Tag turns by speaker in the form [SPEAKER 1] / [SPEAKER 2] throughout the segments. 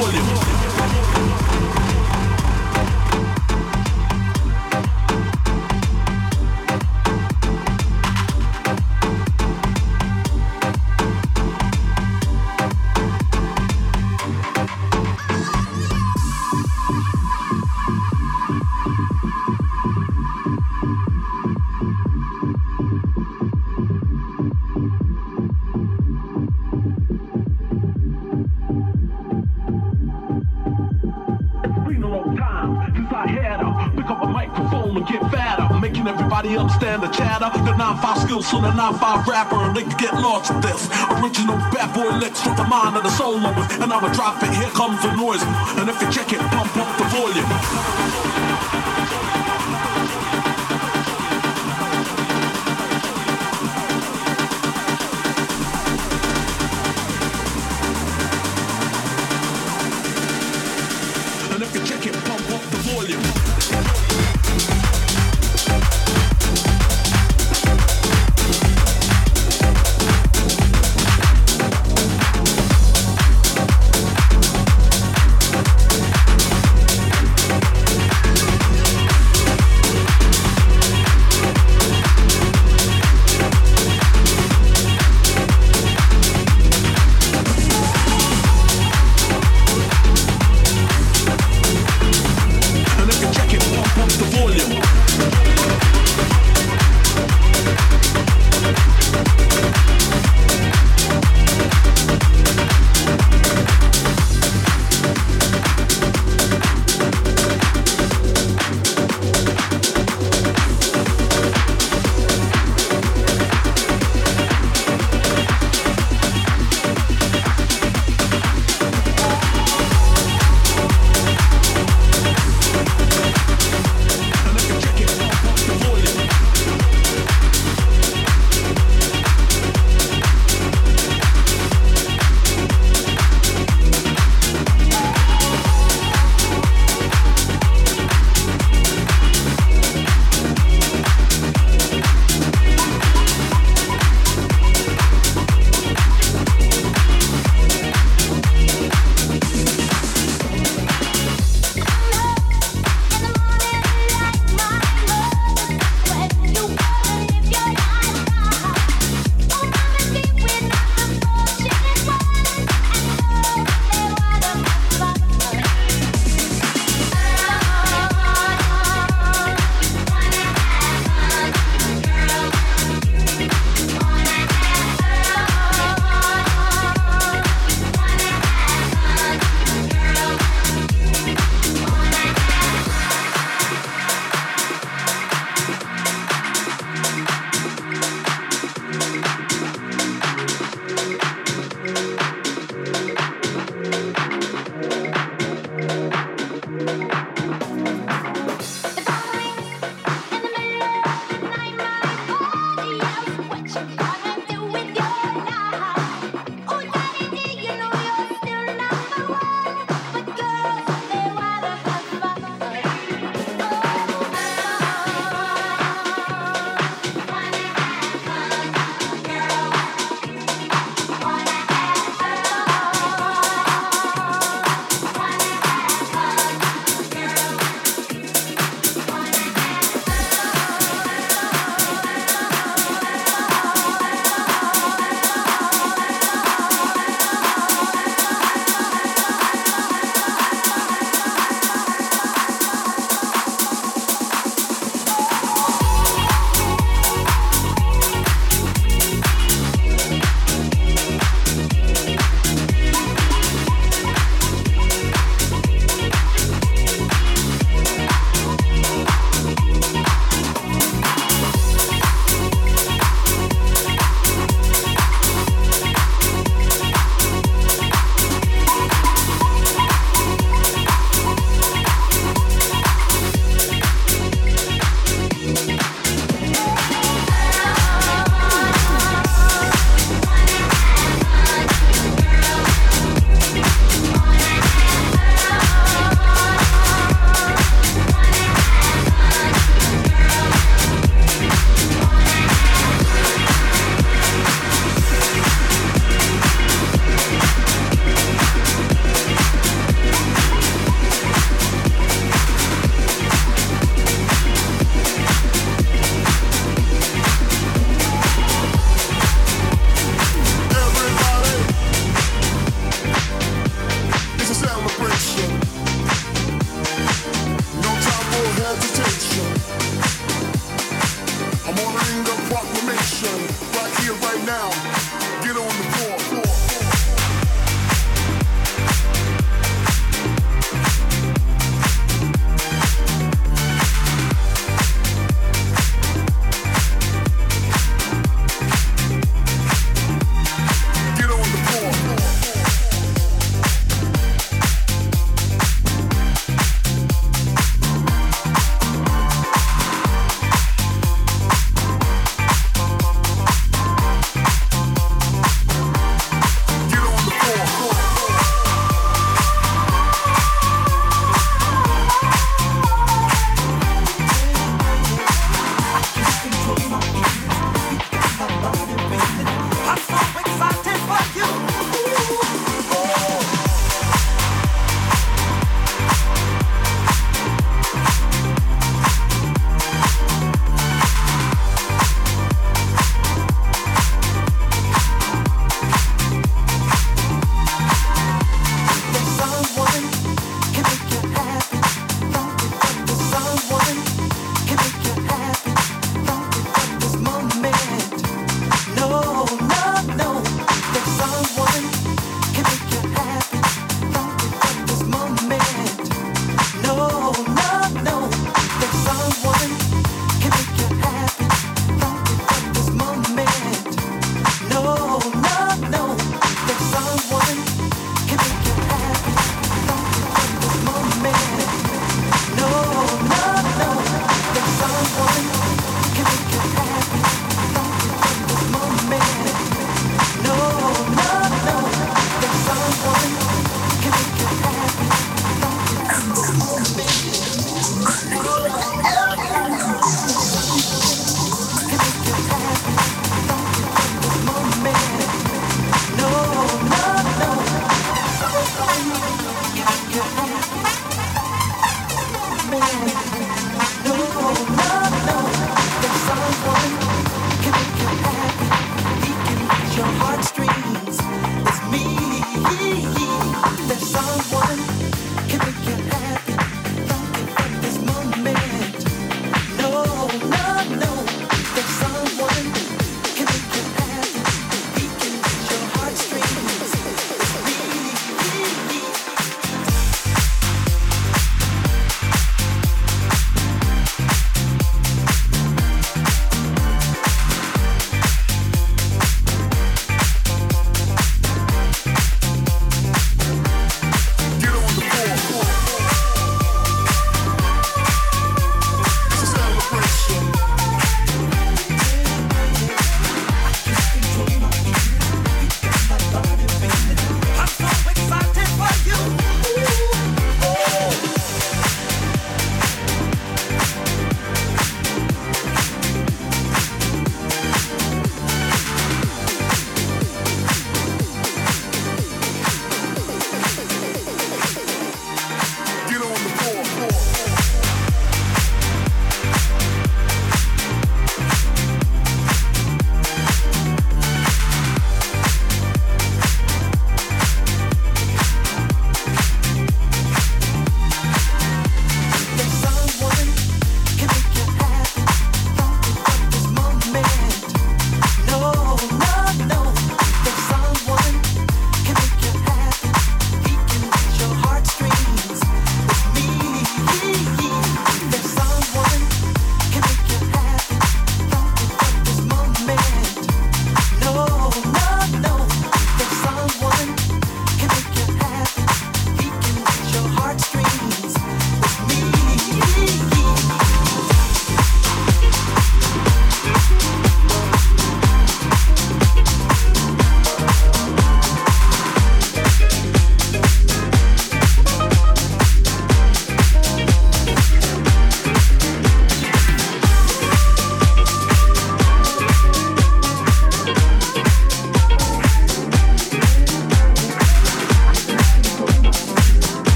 [SPEAKER 1] volume. 9-5 skills so the 9-5 rapper and they can get lost with this. Original bad boy licks from the mind of the soul lovers. And I'ma drop it, here comes the noise. And if you check it, pump up the volume.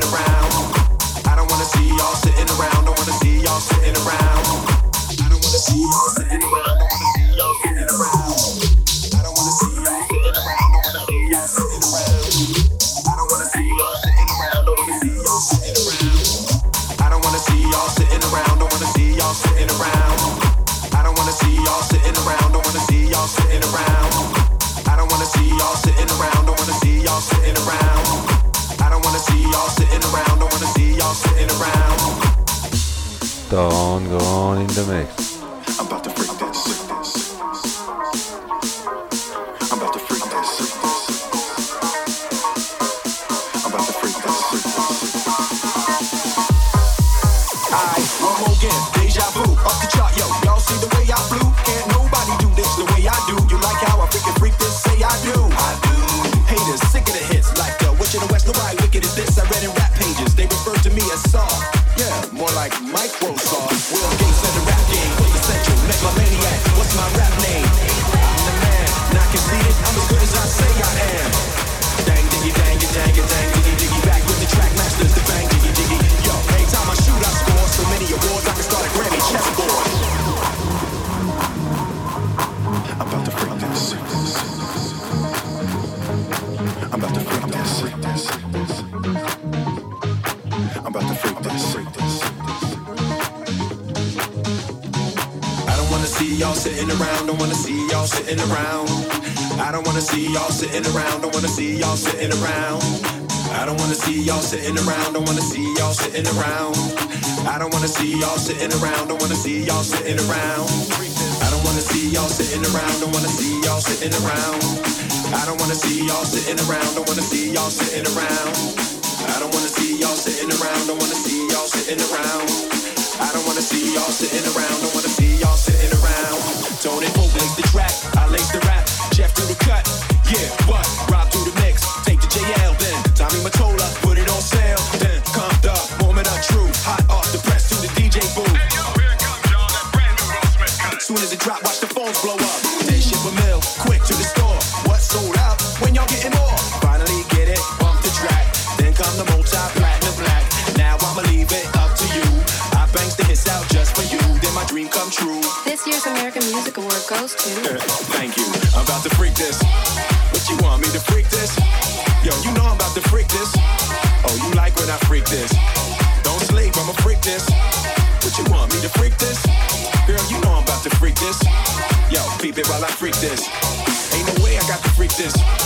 [SPEAKER 2] I don't wanna see y'all sitting around. I Don't wanna see y'all sitting around. I don't wanna see y'all sitting around. Don't wanna see y'all sitting around.
[SPEAKER 3] Stone gone in the mix.
[SPEAKER 2] see y'all sitting around. Don't wanna see y'all sitting around. I don't wanna see y'all sitting around. Don't wanna see y'all sitting around. I don't wanna see y'all sitting around. Don't wanna see y'all sitting around. I don't wanna see y'all sitting around. Don't wanna see y'all sitting around. I don't wanna see y'all sitting around. Don't wanna see y'all sitting around. I don't wanna see y'all sitting around. Don't wanna see y'all sitting around. I don't wanna see y'all sitting around. Don't wanna see y'all sitting around. Tone it, lace the track. I lace the rap. Jeff do the cut. while I freak this. Ain't no way I got to freak this.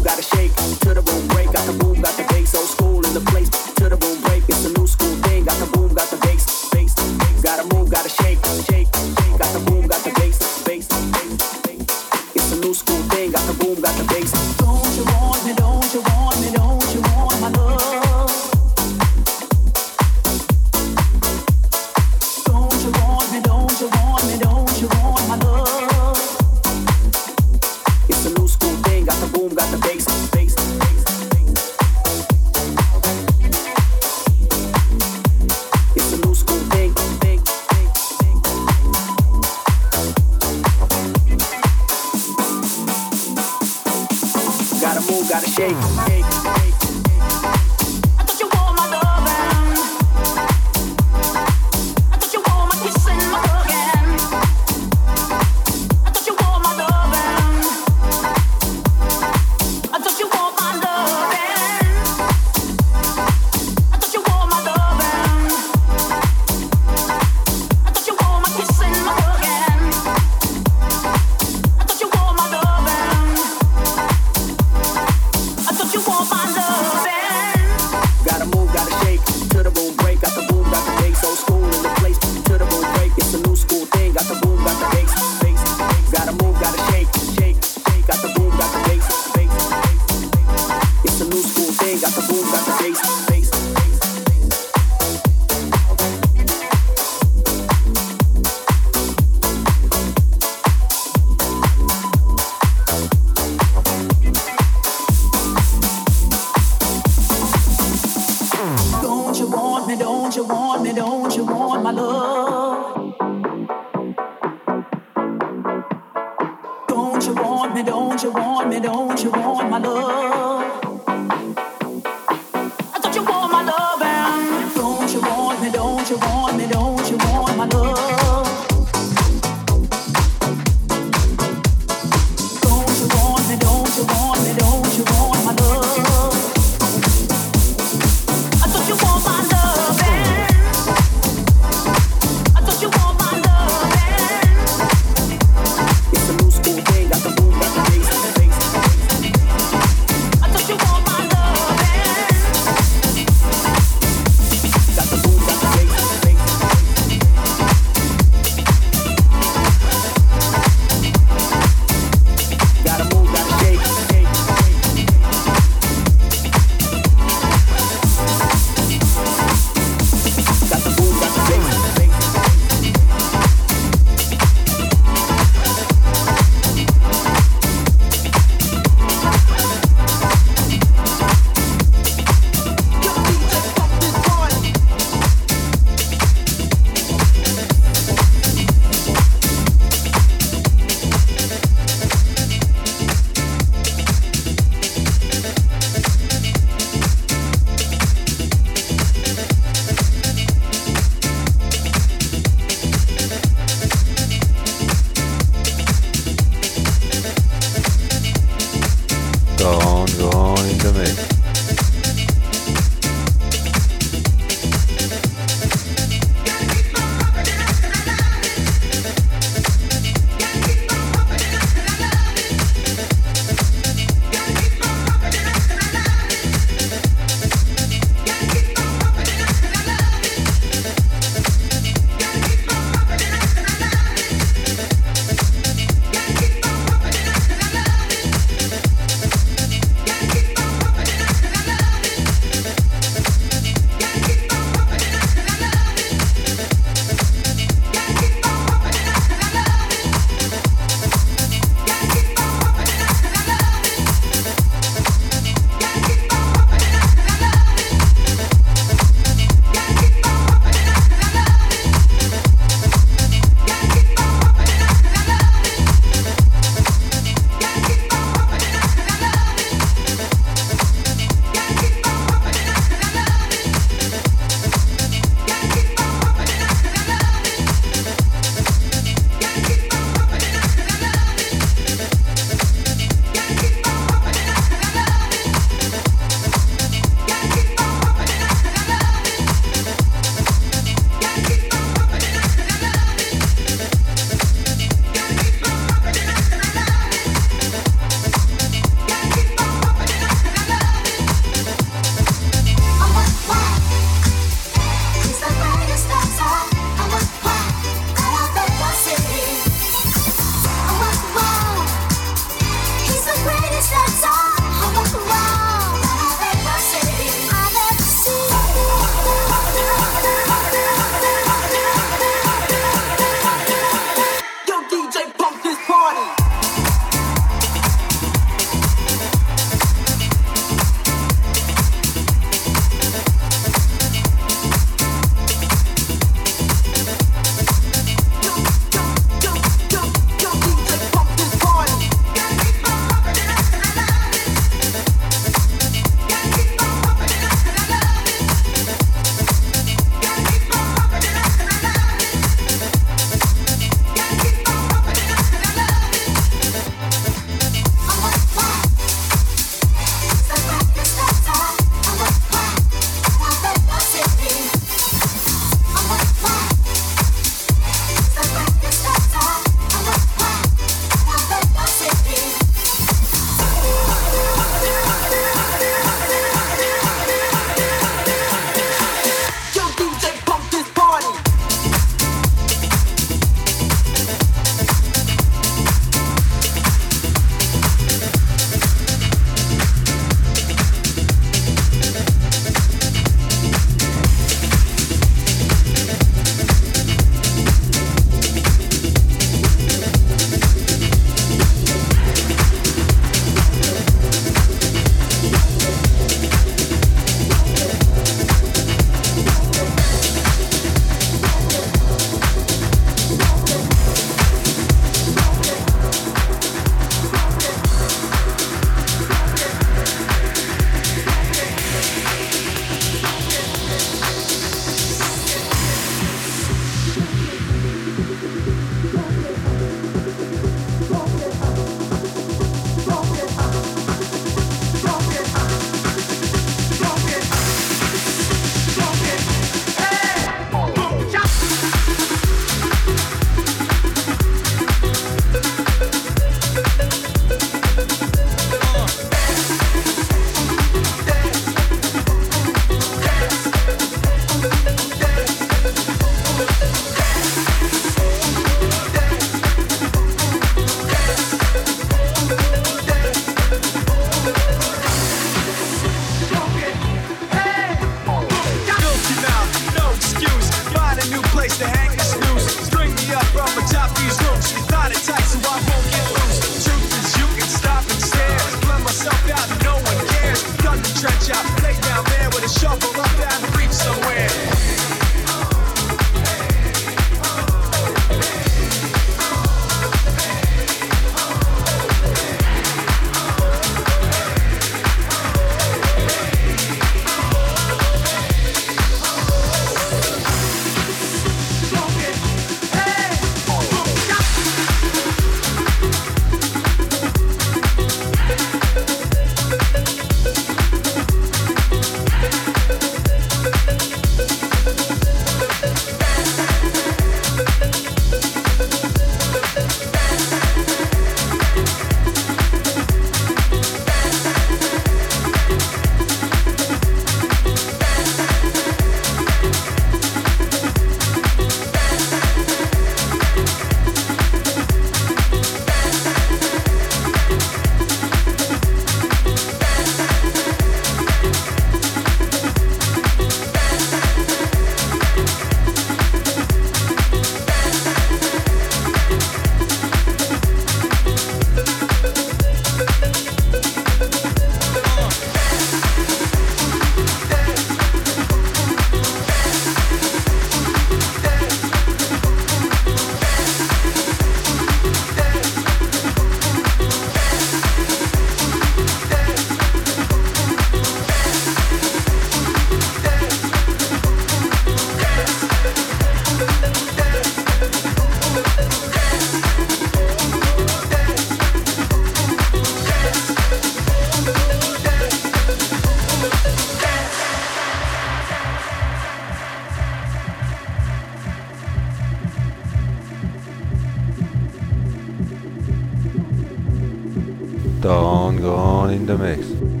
[SPEAKER 3] até mais.